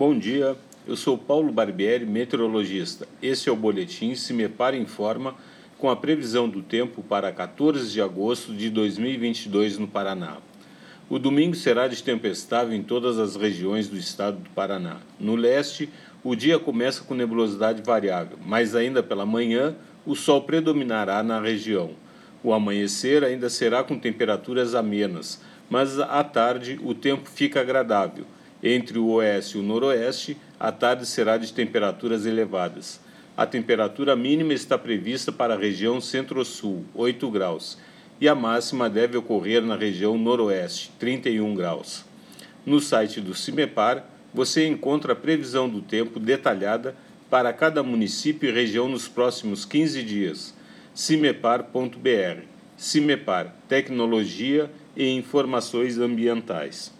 Bom dia, eu sou Paulo Barbieri, meteorologista. Esse é o boletim Se Me Para Informa com a previsão do tempo para 14 de agosto de 2022 no Paraná. O domingo será de tempo estável em todas as regiões do estado do Paraná. No leste, o dia começa com nebulosidade variável, mas ainda pela manhã o sol predominará na região. O amanhecer ainda será com temperaturas amenas, mas à tarde o tempo fica agradável entre o oeste e o noroeste, a tarde será de temperaturas elevadas. A temperatura mínima está prevista para a região centro-sul, 8 graus, e a máxima deve ocorrer na região noroeste, 31 graus. No site do CIMEPAR, você encontra a previsão do tempo detalhada para cada município e região nos próximos 15 dias. cimepar.br. CIMEPAR Tecnologia e Informações Ambientais.